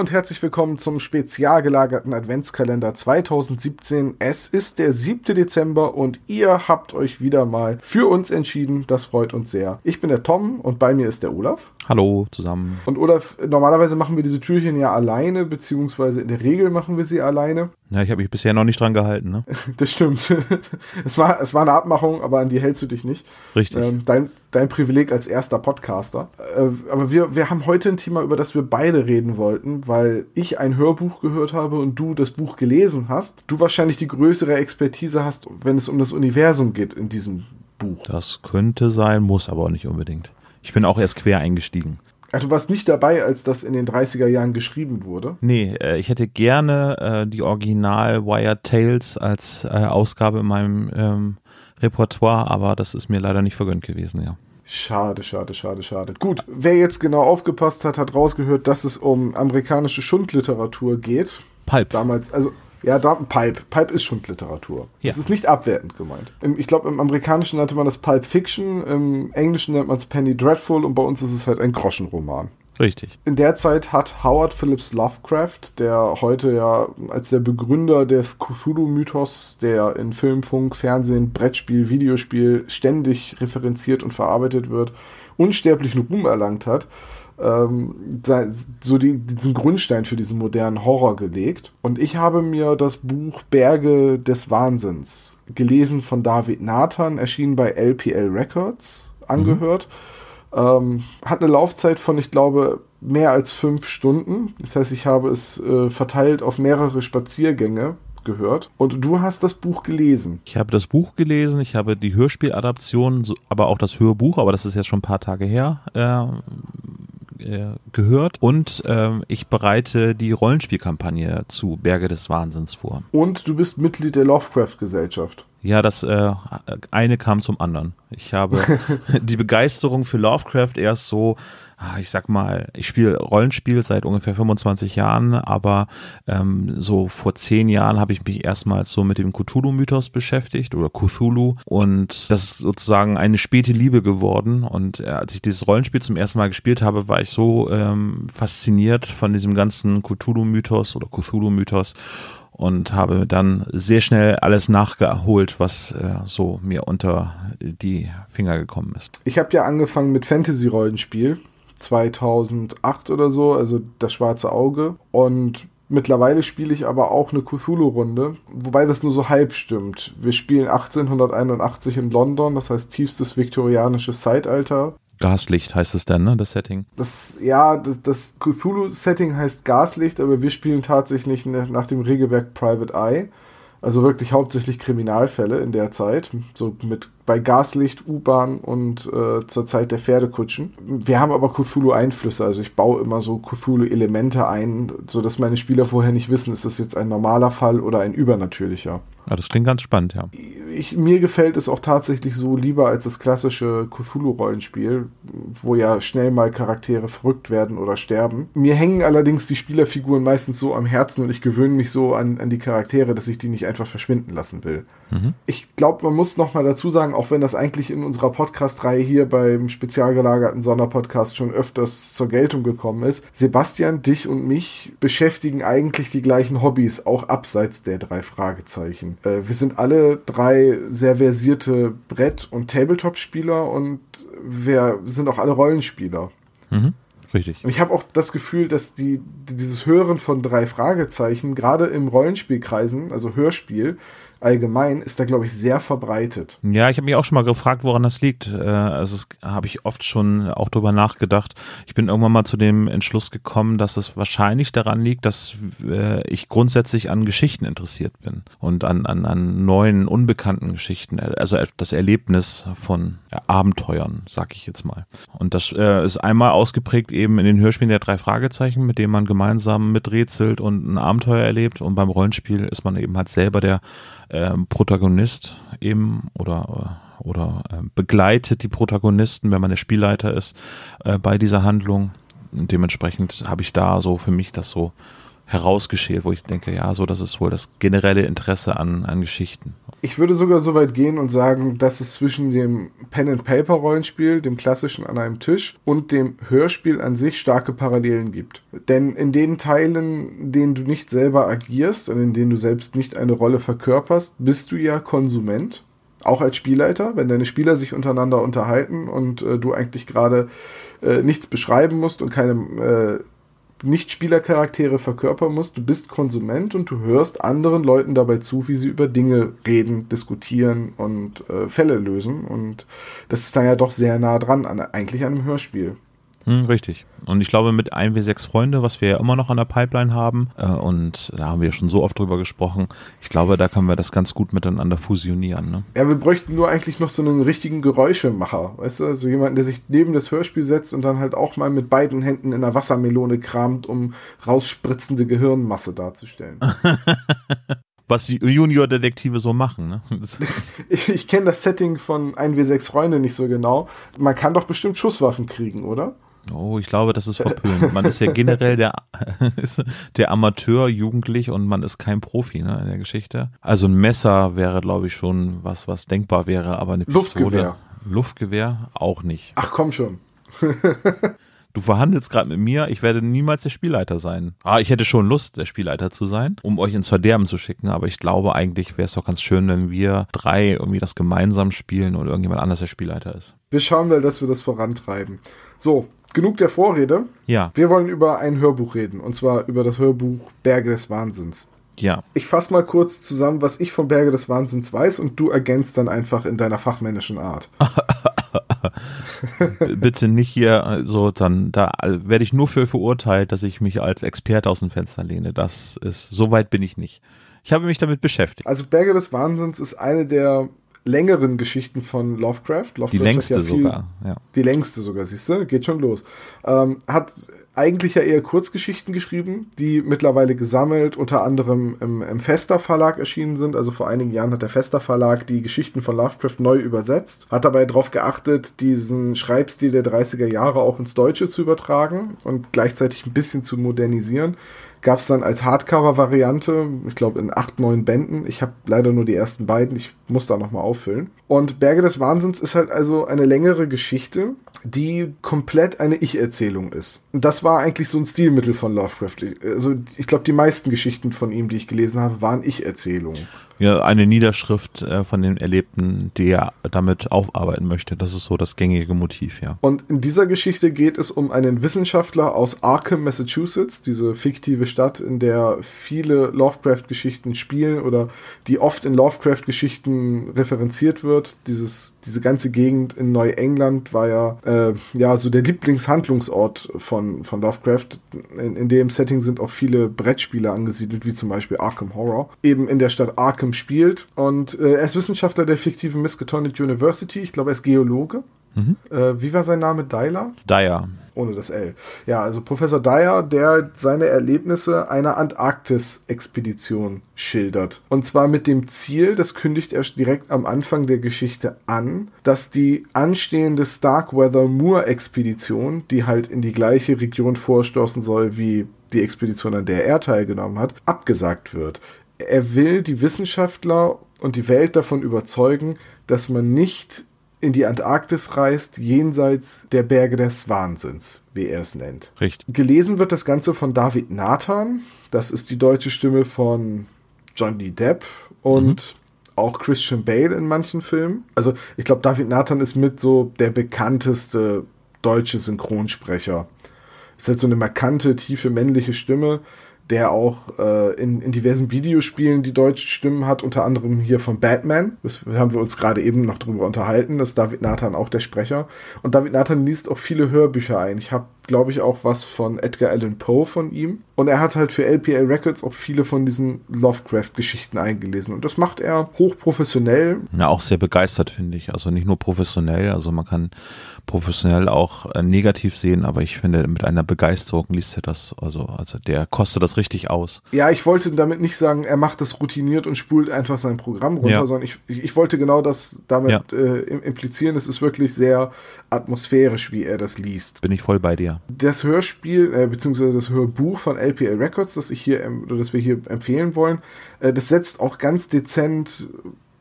Und herzlich willkommen zum spezial gelagerten Adventskalender 2017. Es ist der 7. Dezember und ihr habt euch wieder mal für uns entschieden. Das freut uns sehr. Ich bin der Tom und bei mir ist der Olaf. Hallo zusammen. Und Olaf, normalerweise machen wir diese Türchen ja alleine, beziehungsweise in der Regel machen wir sie alleine. Ja, ich habe mich bisher noch nicht dran gehalten, ne? Das stimmt. es, war, es war eine Abmachung, aber an die hältst du dich nicht. Richtig. Ähm, dein, dein Privileg als erster Podcaster. Äh, aber wir, wir haben heute ein Thema, über das wir beide reden wollten, weil ich ein Hörbuch gehört habe und du das Buch gelesen hast. Du wahrscheinlich die größere Expertise hast, wenn es um das Universum geht in diesem Buch. Das könnte sein, muss aber auch nicht unbedingt. Ich bin auch erst quer eingestiegen. Also du warst nicht dabei, als das in den 30er Jahren geschrieben wurde? Nee, äh, ich hätte gerne äh, die Original Wired Tales als äh, Ausgabe in meinem ähm, Repertoire, aber das ist mir leider nicht vergönnt gewesen, ja. Schade, schade, schade, schade. Gut, wer jetzt genau aufgepasst hat, hat rausgehört, dass es um amerikanische Schundliteratur geht. Pulp. Damals, also ja, da, Pulp. Pulp ist Schundliteratur. Ja. Das ist nicht abwertend gemeint. Ich glaube, im Amerikanischen nannte man das Pulp Fiction, im Englischen nennt man es Penny Dreadful und bei uns ist es halt ein Groschenroman. Richtig. In der Zeit hat Howard Phillips Lovecraft, der heute ja als der Begründer des Cthulhu-Mythos, der in Film, Funk, Fernsehen, Brettspiel, Videospiel ständig referenziert und verarbeitet wird, unsterblichen Ruhm erlangt hat, ähm, so die, diesen Grundstein für diesen modernen Horror gelegt. Und ich habe mir das Buch Berge des Wahnsinns gelesen von David Nathan, erschienen bei LPL Records, angehört. Mhm. Ähm, hat eine Laufzeit von, ich glaube, mehr als fünf Stunden. Das heißt, ich habe es äh, verteilt auf mehrere Spaziergänge gehört. Und du hast das Buch gelesen. Ich habe das Buch gelesen, ich habe die Hörspieladaption, aber auch das Hörbuch, aber das ist jetzt schon ein paar Tage her, äh, äh, gehört. Und äh, ich bereite die Rollenspielkampagne zu Berge des Wahnsinns vor. Und du bist Mitglied der Lovecraft-Gesellschaft. Ja, das äh, eine kam zum anderen. Ich habe die Begeisterung für Lovecraft erst so, ah, ich sag mal, ich spiele Rollenspiel seit ungefähr 25 Jahren, aber ähm, so vor zehn Jahren habe ich mich erstmals so mit dem Cthulhu-Mythos beschäftigt oder Cthulhu und das ist sozusagen eine späte Liebe geworden. Und äh, als ich dieses Rollenspiel zum ersten Mal gespielt habe, war ich so ähm, fasziniert von diesem ganzen Cthulhu-Mythos oder Cthulhu-Mythos und habe dann sehr schnell alles nachgeholt, was äh, so mir unter die Finger gekommen ist. Ich habe ja angefangen mit Fantasy-Rollenspiel 2008 oder so, also das schwarze Auge und Mittlerweile spiele ich aber auch eine Cthulhu-Runde, wobei das nur so halb stimmt. Wir spielen 1881 in London, das heißt tiefstes viktorianisches Zeitalter. Gaslicht heißt es dann, ne, das Setting? Das, ja, das, das Cthulhu-Setting heißt Gaslicht, aber wir spielen tatsächlich nach dem Regelwerk Private Eye. Also wirklich hauptsächlich Kriminalfälle in der Zeit. So mit bei Gaslicht, U-Bahn und äh, zur Zeit der Pferdekutschen. Wir haben aber Cthulhu-Einflüsse, also ich baue immer so Cthulhu-Elemente ein, sodass meine Spieler vorher nicht wissen, ist das jetzt ein normaler Fall oder ein übernatürlicher. Ja, das klingt ganz spannend, ja. Ich, mir gefällt es auch tatsächlich so lieber als das klassische Cthulhu-Rollenspiel, wo ja schnell mal Charaktere verrückt werden oder sterben. Mir hängen allerdings die Spielerfiguren meistens so am Herzen und ich gewöhne mich so an, an die Charaktere, dass ich die nicht einfach verschwinden lassen will. Mhm. Ich glaube, man muss noch mal dazu sagen, auch wenn das eigentlich in unserer Podcast-Reihe hier beim spezial gelagerten Sonderpodcast schon öfters zur Geltung gekommen ist, Sebastian, dich und mich beschäftigen eigentlich die gleichen Hobbys, auch abseits der drei Fragezeichen. Äh, wir sind alle drei sehr versierte Brett- und Tabletop-Spieler und wir sind auch alle Rollenspieler. Mhm. Richtig. Und ich habe auch das Gefühl, dass die, dieses Hören von drei Fragezeichen, gerade im Rollenspielkreisen, also Hörspiel, allgemein ist da, glaube ich, sehr verbreitet. Ja, ich habe mich auch schon mal gefragt, woran das liegt. Äh, also habe ich oft schon auch drüber nachgedacht. Ich bin irgendwann mal zu dem Entschluss gekommen, dass es wahrscheinlich daran liegt, dass äh, ich grundsätzlich an Geschichten interessiert bin und an, an, an neuen, unbekannten Geschichten. Also das Erlebnis von Abenteuern, sag ich jetzt mal. Und das äh, ist einmal ausgeprägt eben in den Hörspielen der drei Fragezeichen, mit denen man gemeinsam miträtselt und ein Abenteuer erlebt. Und beim Rollenspiel ist man eben halt selber der äh, Protagonist eben oder oder äh, begleitet die Protagonisten, wenn man der Spielleiter ist, äh, bei dieser Handlung. Und dementsprechend habe ich da so für mich das so herausgeschält, wo ich denke, ja, so, das ist wohl das generelle Interesse an, an Geschichten. Ich würde sogar so weit gehen und sagen, dass es zwischen dem Pen-and-Paper-Rollenspiel, dem klassischen an einem Tisch, und dem Hörspiel an sich starke Parallelen gibt. Denn in den Teilen, in denen du nicht selber agierst und in denen du selbst nicht eine Rolle verkörperst, bist du ja Konsument auch als Spielleiter, wenn deine Spieler sich untereinander unterhalten und äh, du eigentlich gerade äh, nichts beschreiben musst und keine äh, nicht-Spielercharaktere verkörpern musst. Du bist Konsument und du hörst anderen Leuten dabei zu, wie sie über Dinge reden, diskutieren und äh, Fälle lösen. Und das ist dann ja doch sehr nah dran, an, eigentlich an einem Hörspiel. Hm, richtig. Und ich glaube, mit 1W6 Freunde, was wir ja immer noch an der Pipeline haben, äh, und da haben wir schon so oft drüber gesprochen, ich glaube, da können wir das ganz gut miteinander fusionieren. Ne? Ja, wir bräuchten nur eigentlich noch so einen richtigen Geräuschemacher, weißt du? Also jemanden, der sich neben das Hörspiel setzt und dann halt auch mal mit beiden Händen in einer Wassermelone kramt, um rausspritzende Gehirnmasse darzustellen. was die Junior-Detektive so machen. Ne? ich, ich kenne das Setting von 1W6 Freunde nicht so genau. Man kann doch bestimmt Schusswaffen kriegen, oder? Oh, ich glaube, das ist verpönt. Man ist ja generell der, der Amateur, jugendlich und man ist kein Profi ne, in der Geschichte. Also ein Messer wäre, glaube ich, schon was, was denkbar wäre, aber eine Pistole. Luftgewehr. Luftgewehr auch nicht. Ach komm schon. du verhandelst gerade mit mir, ich werde niemals der Spielleiter sein. Ah, ich hätte schon Lust, der Spielleiter zu sein, um euch ins Verderben zu schicken, aber ich glaube eigentlich wäre es doch ganz schön, wenn wir drei irgendwie das gemeinsam spielen und irgendjemand anders der Spielleiter ist. Wir schauen mal, dass wir das vorantreiben. So, genug der Vorrede. Ja. Wir wollen über ein Hörbuch reden, und zwar über das Hörbuch Berge des Wahnsinns. Ja. Ich fasse mal kurz zusammen, was ich von Berge des Wahnsinns weiß, und du ergänzt dann einfach in deiner fachmännischen Art. Bitte nicht hier so, dann da werde ich nur für verurteilt, dass ich mich als Experte aus dem Fenster lehne. Das ist, so weit bin ich nicht. Ich habe mich damit beschäftigt. Also Berge des Wahnsinns ist eine der längeren Geschichten von Lovecraft. Lovecraft die längste ja viel, sogar, ja. Die längste sogar, siehst du? Geht schon los. Ähm, hat eigentlich ja eher Kurzgeschichten geschrieben, die mittlerweile gesammelt, unter anderem im, im Fester Verlag erschienen sind. Also vor einigen Jahren hat der Fester Verlag die Geschichten von Lovecraft neu übersetzt, hat dabei darauf geachtet, diesen Schreibstil der 30er Jahre auch ins Deutsche zu übertragen und gleichzeitig ein bisschen zu modernisieren gab es dann als Hardcover-Variante, ich glaube in acht, neun Bänden. Ich habe leider nur die ersten beiden, ich muss da nochmal auffüllen. Und Berge des Wahnsinns ist halt also eine längere Geschichte, die komplett eine Ich-Erzählung ist. Und das war eigentlich so ein Stilmittel von Lovecraft. Also ich glaube, die meisten Geschichten von ihm, die ich gelesen habe, waren Ich-Erzählungen eine Niederschrift äh, von den Erlebten, die er damit aufarbeiten möchte. Das ist so das gängige Motiv, ja. Und in dieser Geschichte geht es um einen Wissenschaftler aus Arkham, Massachusetts, diese fiktive Stadt, in der viele Lovecraft-Geschichten spielen oder die oft in Lovecraft-Geschichten referenziert wird. Dieses, diese ganze Gegend in Neuengland war ja, äh, ja so der Lieblingshandlungsort von, von Lovecraft. In, in dem Setting sind auch viele Brettspiele angesiedelt, wie zum Beispiel Arkham Horror. Eben in der Stadt Arkham Arkham spielt. Und äh, er ist Wissenschaftler der fiktiven Miskatonic University. Ich glaube, er ist Geologe. Mhm. Äh, wie war sein Name? Dyer? Dyer. Ohne das L. Ja, also Professor Dyer, der seine Erlebnisse einer Antarktis-Expedition schildert. Und zwar mit dem Ziel, das kündigt er direkt am Anfang der Geschichte an, dass die anstehende Starkweather Moor-Expedition, die halt in die gleiche Region vorstoßen soll wie die Expedition, an der er teilgenommen hat, abgesagt wird er will die Wissenschaftler und die Welt davon überzeugen, dass man nicht in die Antarktis reist, jenseits der Berge des Wahnsinns, wie er es nennt. Richtig. Gelesen wird das Ganze von David Nathan. Das ist die deutsche Stimme von Johnny Depp und mhm. auch Christian Bale in manchen Filmen. Also ich glaube, David Nathan ist mit so der bekannteste deutsche Synchronsprecher. Ist halt so eine markante, tiefe männliche Stimme der auch äh, in, in diversen Videospielen die deutschen Stimmen hat, unter anderem hier von Batman. Das haben wir uns gerade eben noch drüber unterhalten. Das ist David Nathan auch der Sprecher. Und David Nathan liest auch viele Hörbücher ein. Ich habe glaube ich, auch was von Edgar Allan Poe von ihm. Und er hat halt für LPL Records auch viele von diesen Lovecraft-Geschichten eingelesen. Und das macht er hochprofessionell. Ja, auch sehr begeistert, finde ich. Also nicht nur professionell, also man kann professionell auch äh, negativ sehen, aber ich finde, mit einer Begeisterung liest er das, also, also der kostet das richtig aus. Ja, ich wollte damit nicht sagen, er macht das routiniert und spult einfach sein Programm runter, ja. sondern ich, ich, wollte genau das damit ja. äh, implizieren. Es ist wirklich sehr atmosphärisch, wie er das liest. Bin ich voll bei dir. Das Hörspiel, äh, beziehungsweise das Hörbuch von LPL Records, das ich hier, oder das wir hier empfehlen wollen, äh, das setzt auch ganz dezent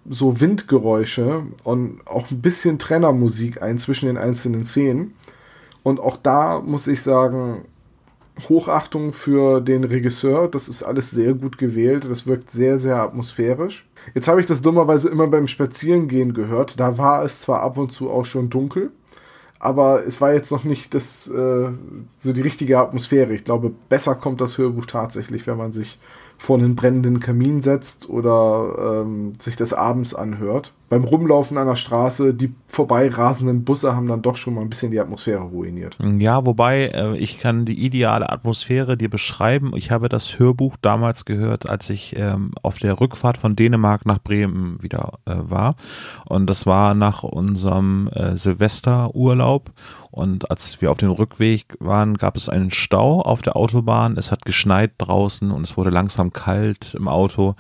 so Windgeräusche und auch ein bisschen Trennermusik ein zwischen den einzelnen Szenen. Und auch da muss ich sagen, Hochachtung für den Regisseur. Das ist alles sehr gut gewählt. Das wirkt sehr, sehr atmosphärisch. Jetzt habe ich das dummerweise immer beim Spazierengehen gehört. Da war es zwar ab und zu auch schon dunkel, aber es war jetzt noch nicht das, äh, so die richtige Atmosphäre. Ich glaube, besser kommt das Hörbuch tatsächlich, wenn man sich vor einen brennenden Kamin setzt oder ähm, sich das abends anhört. Beim Rumlaufen an der Straße, die vorbeirasenden Busse haben dann doch schon mal ein bisschen die Atmosphäre ruiniert. Ja, wobei äh, ich kann die ideale Atmosphäre dir beschreiben. Ich habe das Hörbuch damals gehört, als ich ähm, auf der Rückfahrt von Dänemark nach Bremen wieder äh, war. Und das war nach unserem äh, Silvesterurlaub. Und als wir auf dem Rückweg waren, gab es einen Stau auf der Autobahn. Es hat geschneit draußen und es wurde langsam kalt im Auto.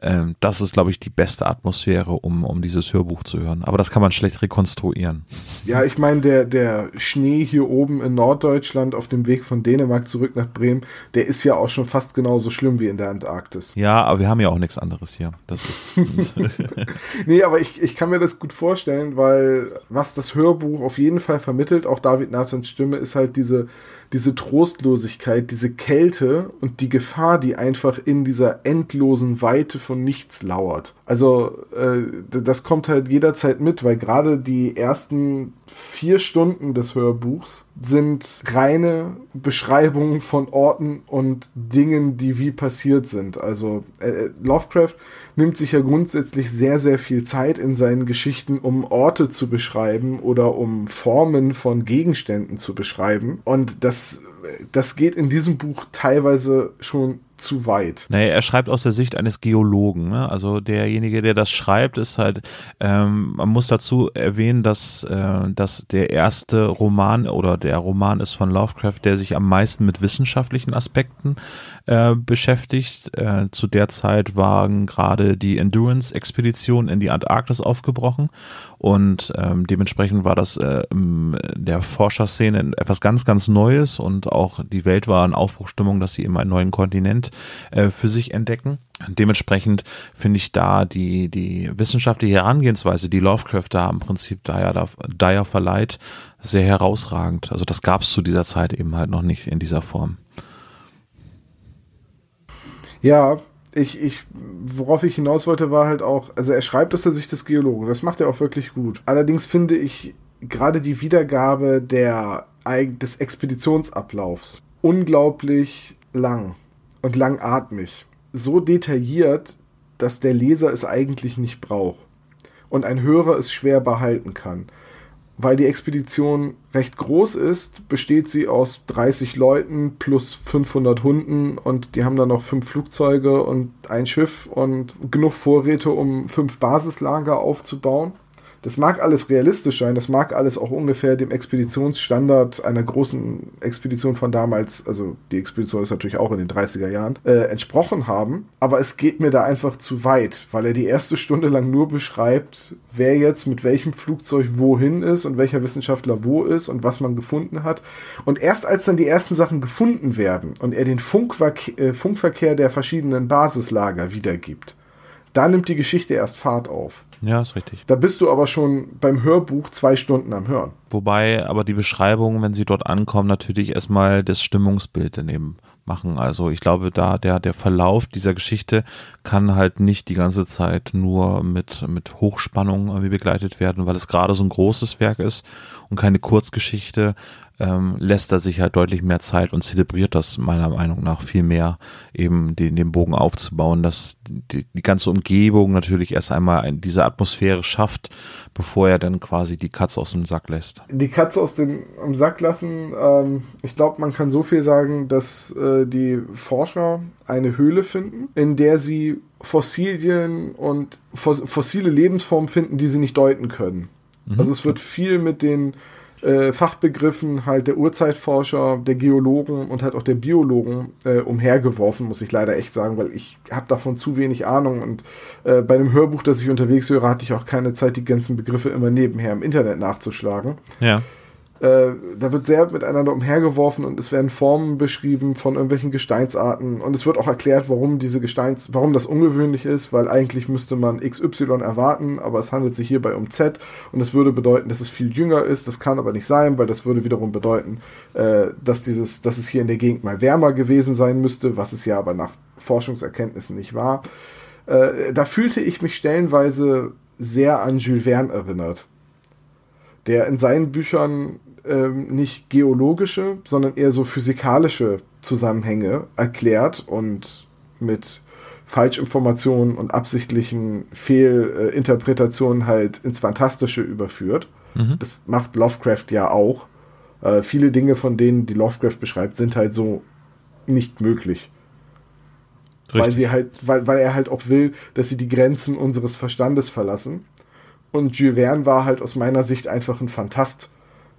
Ähm, das ist, glaube ich, die beste Atmosphäre, um, um dieses Hörbuch zu hören. Aber das kann man schlecht rekonstruieren. Ja, ich meine, der, der Schnee hier oben in Norddeutschland auf dem Weg von Dänemark zurück nach Bremen, der ist ja auch schon fast genauso schlimm wie in der Antarktis. Ja, aber wir haben ja auch nichts anderes hier. Das ist. nee, aber ich, ich kann mir das gut vorstellen, weil was das Hörbuch auf jeden Fall vermittelt, auch David Nathans Stimme, ist halt diese diese Trostlosigkeit, diese Kälte und die Gefahr, die einfach in dieser endlosen Weite von nichts lauert. Also äh, das kommt halt jederzeit mit, weil gerade die ersten vier Stunden des Hörbuchs sind reine Beschreibungen von Orten und Dingen, die wie passiert sind. Also äh, Lovecraft nimmt sich ja grundsätzlich sehr, sehr viel Zeit in seinen Geschichten, um Orte zu beschreiben oder um Formen von Gegenständen zu beschreiben. Und das, das geht in diesem Buch teilweise schon zu weit. Naja, er schreibt aus der Sicht eines Geologen. Ne? Also derjenige, der das schreibt, ist halt, ähm, man muss dazu erwähnen, dass, äh, dass der erste Roman oder der Roman ist von Lovecraft, der sich am meisten mit wissenschaftlichen Aspekten äh, beschäftigt. Äh, zu der Zeit waren gerade die Endurance-Expeditionen in die Antarktis aufgebrochen und ähm, dementsprechend war das äh, der Forscherszene etwas ganz, ganz Neues und auch die Welt war in Aufbruchstimmung, dass sie immer einen neuen Kontinent äh, für sich entdecken. Dementsprechend finde ich da die, die wissenschaftliche Herangehensweise, die Lovecraft da im Prinzip Dyer, Dyer verleiht, sehr herausragend. Also das gab es zu dieser Zeit eben halt noch nicht in dieser Form. Ja, ich, ich, worauf ich hinaus wollte, war halt auch, also er schreibt aus der Sicht des Geologen, das macht er auch wirklich gut. Allerdings finde ich gerade die Wiedergabe der, des Expeditionsablaufs unglaublich lang und langatmig. So detailliert, dass der Leser es eigentlich nicht braucht und ein Hörer es schwer behalten kann weil die Expedition recht groß ist, besteht sie aus 30 Leuten plus 500 Hunden und die haben dann noch fünf Flugzeuge und ein Schiff und genug Vorräte, um fünf Basislager aufzubauen. Das mag alles realistisch sein, das mag alles auch ungefähr dem Expeditionsstandard einer großen Expedition von damals, also die Expedition ist natürlich auch in den 30er Jahren, äh, entsprochen haben. Aber es geht mir da einfach zu weit, weil er die erste Stunde lang nur beschreibt, wer jetzt mit welchem Flugzeug wohin ist und welcher Wissenschaftler wo ist und was man gefunden hat. Und erst als dann die ersten Sachen gefunden werden und er den Funkverkehr, äh, Funkverkehr der verschiedenen Basislager wiedergibt, da nimmt die Geschichte erst Fahrt auf. Ja, ist richtig. Da bist du aber schon beim Hörbuch zwei Stunden am Hören. Wobei aber die Beschreibung, wenn sie dort ankommen, natürlich erstmal das Stimmungsbild daneben machen. Also ich glaube, da der, der Verlauf dieser Geschichte kann halt nicht die ganze Zeit nur mit, mit Hochspannung irgendwie begleitet werden, weil es gerade so ein großes Werk ist und keine Kurzgeschichte. ähm, lässt er sich halt deutlich mehr Zeit und zelebriert das meiner Meinung nach viel mehr, eben den, den Bogen aufzubauen, dass die, die ganze Umgebung natürlich erst einmal diese Atmosphäre schafft, bevor er dann quasi die Katze aus dem Sack lässt. Die Katze aus dem Sack lassen, ähm, ich glaube, man kann so viel sagen, dass äh, die Forscher eine Höhle finden, in der sie Fossilien und fossile Lebensformen finden, die sie nicht deuten können. Mhm. Also es wird viel mit den äh, Fachbegriffen halt der Urzeitforscher, der Geologen und halt auch der Biologen äh, umhergeworfen, muss ich leider echt sagen, weil ich habe davon zu wenig Ahnung und äh, bei einem Hörbuch, das ich unterwegs höre, hatte ich auch keine Zeit, die ganzen Begriffe immer nebenher im Internet nachzuschlagen. Ja. Äh, da wird sehr miteinander umhergeworfen und es werden Formen beschrieben von irgendwelchen Gesteinsarten und es wird auch erklärt, warum diese Gesteins, warum das ungewöhnlich ist, weil eigentlich müsste man XY erwarten, aber es handelt sich hierbei um Z und es würde bedeuten, dass es viel jünger ist. Das kann aber nicht sein, weil das würde wiederum bedeuten, äh, dass dieses, dass es hier in der Gegend mal wärmer gewesen sein müsste, was es ja aber nach Forschungserkenntnissen nicht war. Äh, da fühlte ich mich stellenweise sehr an Jules Verne erinnert der in seinen Büchern ähm, nicht geologische, sondern eher so physikalische Zusammenhänge erklärt und mit Falschinformationen und absichtlichen Fehlinterpretationen halt ins Fantastische überführt. Mhm. Das macht Lovecraft ja auch. Äh, viele Dinge von denen, die Lovecraft beschreibt, sind halt so nicht möglich. Richtig. Weil sie halt, weil, weil er halt auch will, dass sie die Grenzen unseres Verstandes verlassen. Und Jules Verne war halt aus meiner Sicht einfach ein Fantast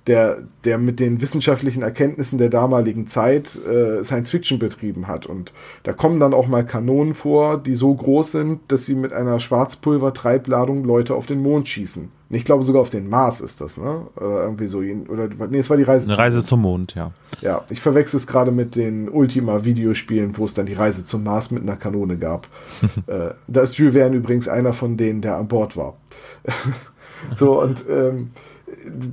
der, der mit den wissenschaftlichen Erkenntnissen der damaligen Zeit äh, Science Fiction betrieben hat. Und da kommen dann auch mal Kanonen vor, die so groß sind, dass sie mit einer Schwarzpulver-Treibladung Leute auf den Mond schießen. ich glaube sogar auf den Mars ist das, ne? Oder irgendwie so. Oder, nee, es war die Reise Eine zum Reise Mond. zum Mond, ja. Ja, ich verwechsel es gerade mit den Ultima-Videospielen, wo es dann die Reise zum Mars mit einer Kanone gab. äh, da ist Jules Verne übrigens einer von denen, der an Bord war. so, und ähm,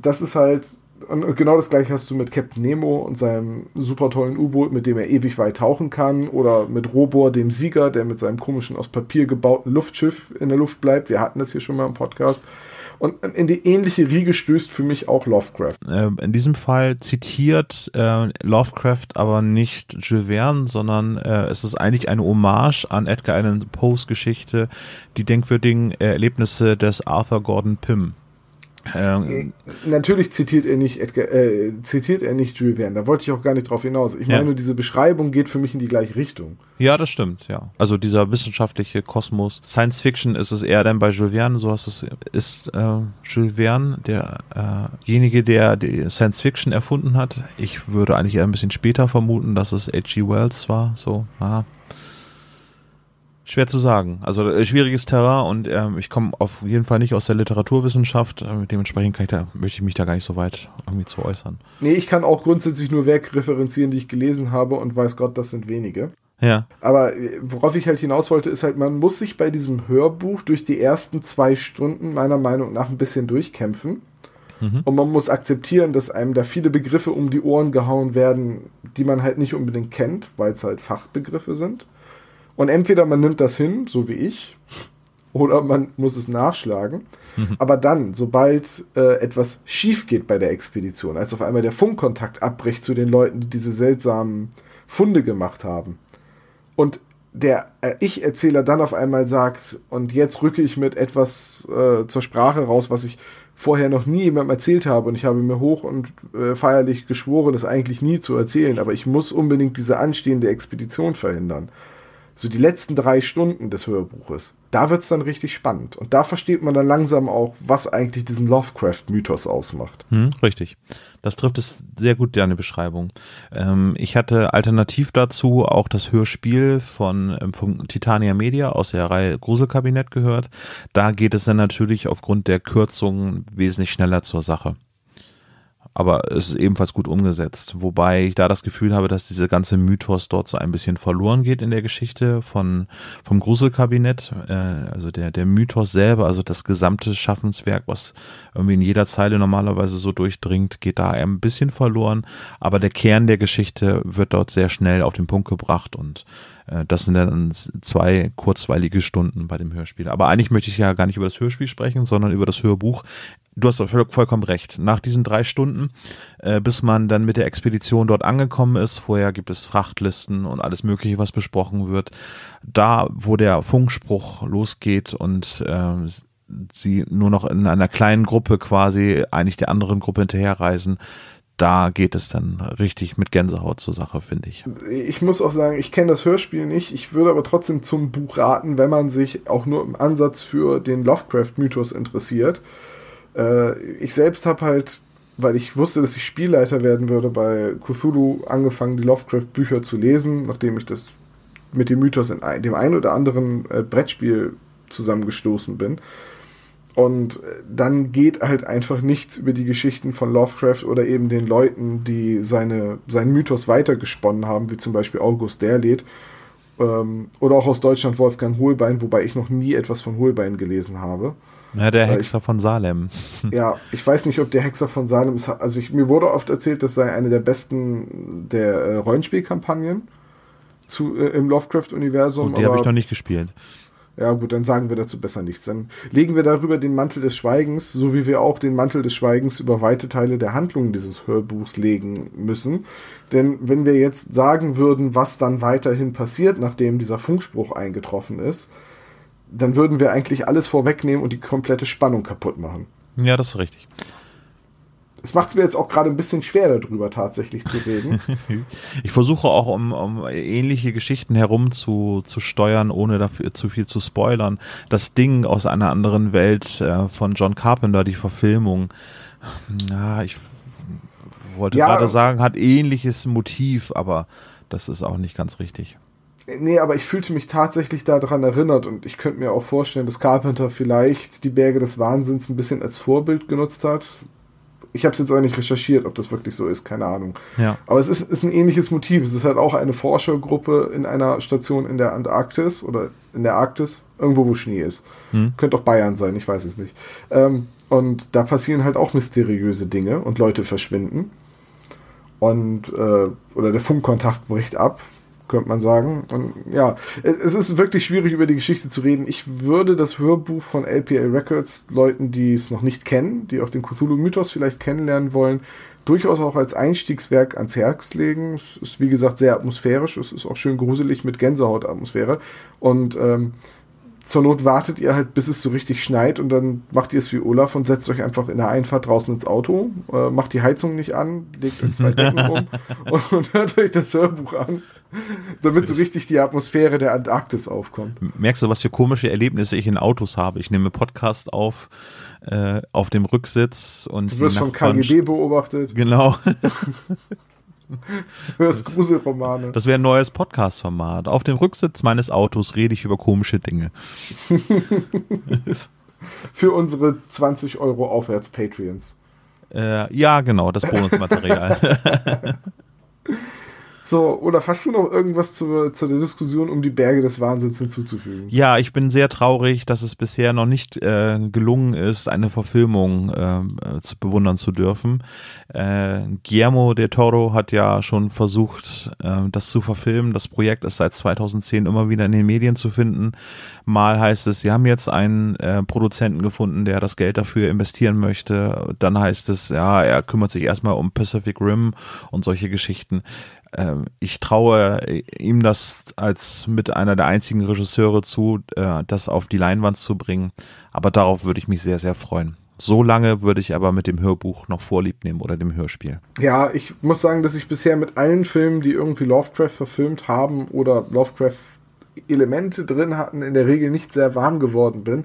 das ist halt, und genau das gleiche hast du mit Captain Nemo und seinem super tollen U-Boot, mit dem er ewig weit tauchen kann, oder mit Robor, dem Sieger, der mit seinem komischen aus Papier gebauten Luftschiff in der Luft bleibt. Wir hatten das hier schon mal im Podcast. Und in die ähnliche Riege stößt für mich auch Lovecraft. Äh, in diesem Fall zitiert äh, Lovecraft aber nicht Jules Verne, sondern äh, es ist eigentlich eine Hommage an Edgar Allan Poes Geschichte, die denkwürdigen Erlebnisse des Arthur Gordon Pym. Ähm, Natürlich zitiert er nicht Edgar, äh, zitiert er nicht Jules Verne. Da wollte ich auch gar nicht drauf hinaus. Ich ja. meine, diese Beschreibung geht für mich in die gleiche Richtung. Ja, das stimmt, ja. Also dieser wissenschaftliche Kosmos. Science Fiction ist es eher dann bei Jules Verne, so hast es, ist äh, Jules Verne derjenige, äh der die Science Fiction erfunden hat. Ich würde eigentlich eher ein bisschen später vermuten, dass es H.G. Wells war, so, aha. Schwer zu sagen. Also äh, schwieriges Terrain und ähm, ich komme auf jeden Fall nicht aus der Literaturwissenschaft. Äh, dementsprechend ich da, möchte ich mich da gar nicht so weit irgendwie zu äußern. Nee, ich kann auch grundsätzlich nur Werke referenzieren, die ich gelesen habe und weiß Gott, das sind wenige. Ja. Aber äh, worauf ich halt hinaus wollte, ist halt, man muss sich bei diesem Hörbuch durch die ersten zwei Stunden meiner Meinung nach ein bisschen durchkämpfen. Mhm. Und man muss akzeptieren, dass einem da viele Begriffe um die Ohren gehauen werden, die man halt nicht unbedingt kennt, weil es halt Fachbegriffe sind. Und entweder man nimmt das hin, so wie ich, oder man muss es nachschlagen. Mhm. Aber dann, sobald äh, etwas schief geht bei der Expedition, als auf einmal der Funkkontakt abbricht zu den Leuten, die diese seltsamen Funde gemacht haben, und der äh, Ich-Erzähler dann auf einmal sagt, und jetzt rücke ich mit etwas äh, zur Sprache raus, was ich vorher noch nie jemandem erzählt habe, und ich habe mir hoch und äh, feierlich geschworen, es eigentlich nie zu erzählen, aber ich muss unbedingt diese anstehende Expedition verhindern so die letzten drei Stunden des Hörbuches, da wird es dann richtig spannend. Und da versteht man dann langsam auch, was eigentlich diesen Lovecraft-Mythos ausmacht. Hm, richtig. Das trifft es sehr gut, deine Beschreibung. Ähm, ich hatte alternativ dazu auch das Hörspiel von, ähm, von Titania Media aus der Reihe Gruselkabinett gehört. Da geht es dann natürlich aufgrund der Kürzungen wesentlich schneller zur Sache aber es ist ebenfalls gut umgesetzt. Wobei ich da das Gefühl habe, dass dieser ganze Mythos dort so ein bisschen verloren geht in der Geschichte von, vom Gruselkabinett. Äh, also der, der Mythos selber, also das gesamte Schaffenswerk, was irgendwie in jeder Zeile normalerweise so durchdringt, geht da ein bisschen verloren. Aber der Kern der Geschichte wird dort sehr schnell auf den Punkt gebracht und das sind dann zwei kurzweilige Stunden bei dem Hörspiel. Aber eigentlich möchte ich ja gar nicht über das Hörspiel sprechen, sondern über das Hörbuch. Du hast vollkommen recht. Nach diesen drei Stunden, äh, bis man dann mit der Expedition dort angekommen ist, vorher gibt es Frachtlisten und alles Mögliche, was besprochen wird. Da, wo der Funkspruch losgeht und äh, sie nur noch in einer kleinen Gruppe quasi eigentlich der anderen Gruppe hinterherreisen, da geht es dann richtig mit Gänsehaut zur Sache, finde ich. Ich muss auch sagen, ich kenne das Hörspiel nicht. Ich würde aber trotzdem zum Buch raten, wenn man sich auch nur im Ansatz für den Lovecraft-Mythos interessiert. Äh, ich selbst habe halt, weil ich wusste, dass ich Spielleiter werden würde, bei Cthulhu angefangen, die Lovecraft-Bücher zu lesen, nachdem ich das mit dem Mythos in dem einen oder anderen äh, Brettspiel zusammengestoßen bin. Und dann geht halt einfach nichts über die Geschichten von Lovecraft oder eben den Leuten, die seine, seinen Mythos weitergesponnen haben, wie zum Beispiel August Derleth. Ähm, oder auch aus Deutschland Wolfgang Hohlbein, wobei ich noch nie etwas von Hohlbein gelesen habe. Ja, der Hexer ich, von Salem. Ja, ich weiß nicht, ob der Hexer von Salem ist. Also ich, mir wurde oft erzählt, das sei eine der besten der äh, Rollenspielkampagnen zu, äh, im Lovecraft-Universum. Die habe ich noch nicht gespielt. Ja, gut, dann sagen wir dazu besser nichts. Dann legen wir darüber den Mantel des Schweigens, so wie wir auch den Mantel des Schweigens über weite Teile der Handlung dieses Hörbuchs legen müssen. Denn wenn wir jetzt sagen würden, was dann weiterhin passiert, nachdem dieser Funkspruch eingetroffen ist, dann würden wir eigentlich alles vorwegnehmen und die komplette Spannung kaputt machen. Ja, das ist richtig. Es macht es mir jetzt auch gerade ein bisschen schwer, darüber tatsächlich zu reden. ich versuche auch, um, um, ähnliche Geschichten herum zu, zu steuern, ohne dafür zu viel zu spoilern. Das Ding aus einer anderen Welt äh, von John Carpenter, die Verfilmung. Ja, ich wollte ja, gerade sagen, hat ähnliches Motiv, aber das ist auch nicht ganz richtig. Nee, aber ich fühlte mich tatsächlich daran erinnert und ich könnte mir auch vorstellen, dass Carpenter vielleicht die Berge des Wahnsinns ein bisschen als Vorbild genutzt hat. Ich habe es jetzt auch nicht recherchiert, ob das wirklich so ist, keine Ahnung. Ja. Aber es ist, ist ein ähnliches Motiv. Es ist halt auch eine Forschergruppe in einer Station in der Antarktis oder in der Arktis, irgendwo wo Schnee ist. Hm. Könnte auch Bayern sein, ich weiß es nicht. Ähm, und da passieren halt auch mysteriöse Dinge und Leute verschwinden. Und, äh, oder der Funkkontakt bricht ab könnte man sagen. Und ja, es ist wirklich schwierig, über die Geschichte zu reden. Ich würde das Hörbuch von LPA Records Leuten, die es noch nicht kennen, die auch den Cthulhu-Mythos vielleicht kennenlernen wollen, durchaus auch als Einstiegswerk ans Herz legen. Es ist, wie gesagt, sehr atmosphärisch. Es ist auch schön gruselig mit Gänsehautatmosphäre. Und ähm, zur Not wartet ihr halt, bis es so richtig schneit und dann macht ihr es wie Olaf und setzt euch einfach in der Einfahrt draußen ins Auto, äh, macht die Heizung nicht an, legt euch zwei Decken um und, und, hört euch das Hörbuch an, damit so richtig die Atmosphäre der Antarktis aufkommt. Merkst du, was für komische Erlebnisse ich in Autos habe? Ich nehme Podcast auf, äh, auf dem Rücksitz und. Du wirst vom KGB beobachtet. Genau. Hörst Gruselromane. Das wäre ein neues Podcast-Format. Auf dem Rücksitz meines Autos rede ich über komische Dinge. Für unsere 20 Euro aufwärts Patreons. Äh, ja, genau, das Bonusmaterial. So, oder hast du noch irgendwas zur, zur Diskussion um die Berge des Wahnsinns hinzuzufügen? Ja, ich bin sehr traurig, dass es bisher noch nicht äh, gelungen ist, eine Verfilmung äh, zu bewundern zu dürfen. Äh, Guillermo del Toro hat ja schon versucht, äh, das zu verfilmen. Das Projekt ist seit 2010 immer wieder in den Medien zu finden. Mal heißt es, sie haben jetzt einen äh, Produzenten gefunden, der das Geld dafür investieren möchte. Dann heißt es, ja, er kümmert sich erstmal um Pacific Rim und solche Geschichten. Ähm, ich traue ihm das als mit einer der einzigen Regisseure zu, äh, das auf die Leinwand zu bringen. Aber darauf würde ich mich sehr, sehr freuen. So lange würde ich aber mit dem Hörbuch noch vorlieb nehmen oder dem Hörspiel. Ja, ich muss sagen, dass ich bisher mit allen Filmen, die irgendwie Lovecraft verfilmt haben oder Lovecraft Elemente drin hatten, in der Regel nicht sehr warm geworden bin,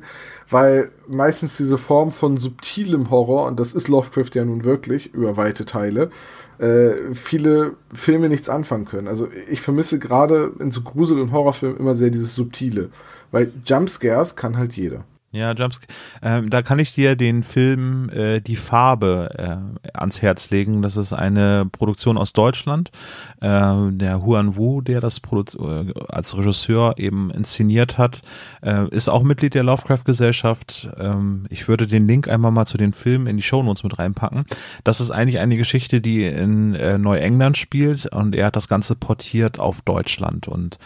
weil meistens diese Form von subtilem Horror, und das ist Lovecraft ja nun wirklich über weite Teile, äh, viele Filme nichts anfangen können. Also ich vermisse gerade in so Grusel- und Horrorfilmen immer sehr dieses Subtile, weil Jumpscares kann halt jeder. Ja, Jumpscare. Ähm, da kann ich dir den Film äh, Die Farbe äh, ans Herz legen. Das ist eine Produktion aus Deutschland. Äh, der Huan Wu, der das Produ äh, als Regisseur eben inszeniert hat, äh, ist auch Mitglied der Lovecraft-Gesellschaft. Ähm, ich würde den Link einmal mal zu den Filmen in die Shownotes mit reinpacken. Das ist eigentlich eine Geschichte, die in äh, Neuengland spielt und er hat das Ganze portiert auf Deutschland und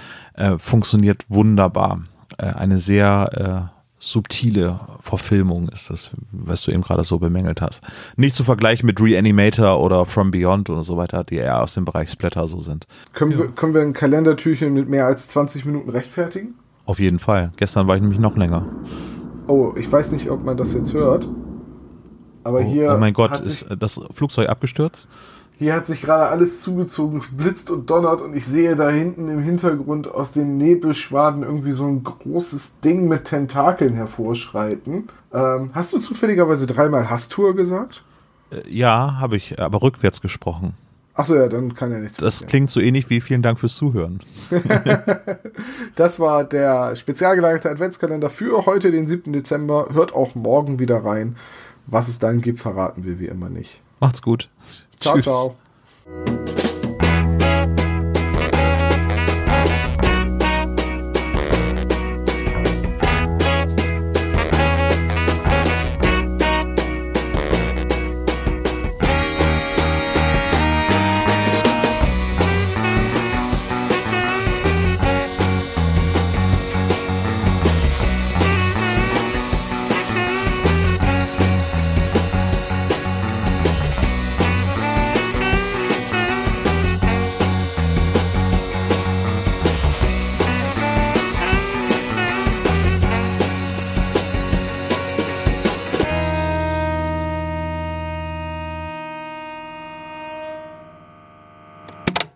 funktioniert wunderbar. eine sehr subtile Verfilmung ist das, was du eben gerade so bemängelt hast. Nicht zu vergleichen mit Reanimator oder From Beyond oder so weiter, die eher aus dem Bereich Splatter so sind. Können, ja. wir, können wir ein Kalendertürchen mit mehr als 20 Minuten rechtfertigen? Auf jeden Fall. Gestern war ich nämlich noch länger. Oh, ich weiß nicht, ob man das jetzt hört. Aber oh, hier. Oh mein Gott, ist das Flugzeug abgestürzt? Hier hat sich gerade alles zugezogen, es blitzt und donnert und ich sehe da hinten im Hintergrund aus den Nebelschwaden irgendwie so ein großes Ding mit Tentakeln hervorschreiten. Ähm, hast du zufälligerweise dreimal Hastur gesagt? Äh, ja, habe ich, aber rückwärts gesprochen. Achso, ja, dann kann ja nichts Das passieren. klingt so ähnlich wie vielen Dank fürs Zuhören. das war der spezial gelagerte Adventskalender für heute, den 7. Dezember. Hört auch morgen wieder rein. Was es dann gibt, verraten wir wie immer nicht. Macht's gut. Ciao, Tschüss. ciao.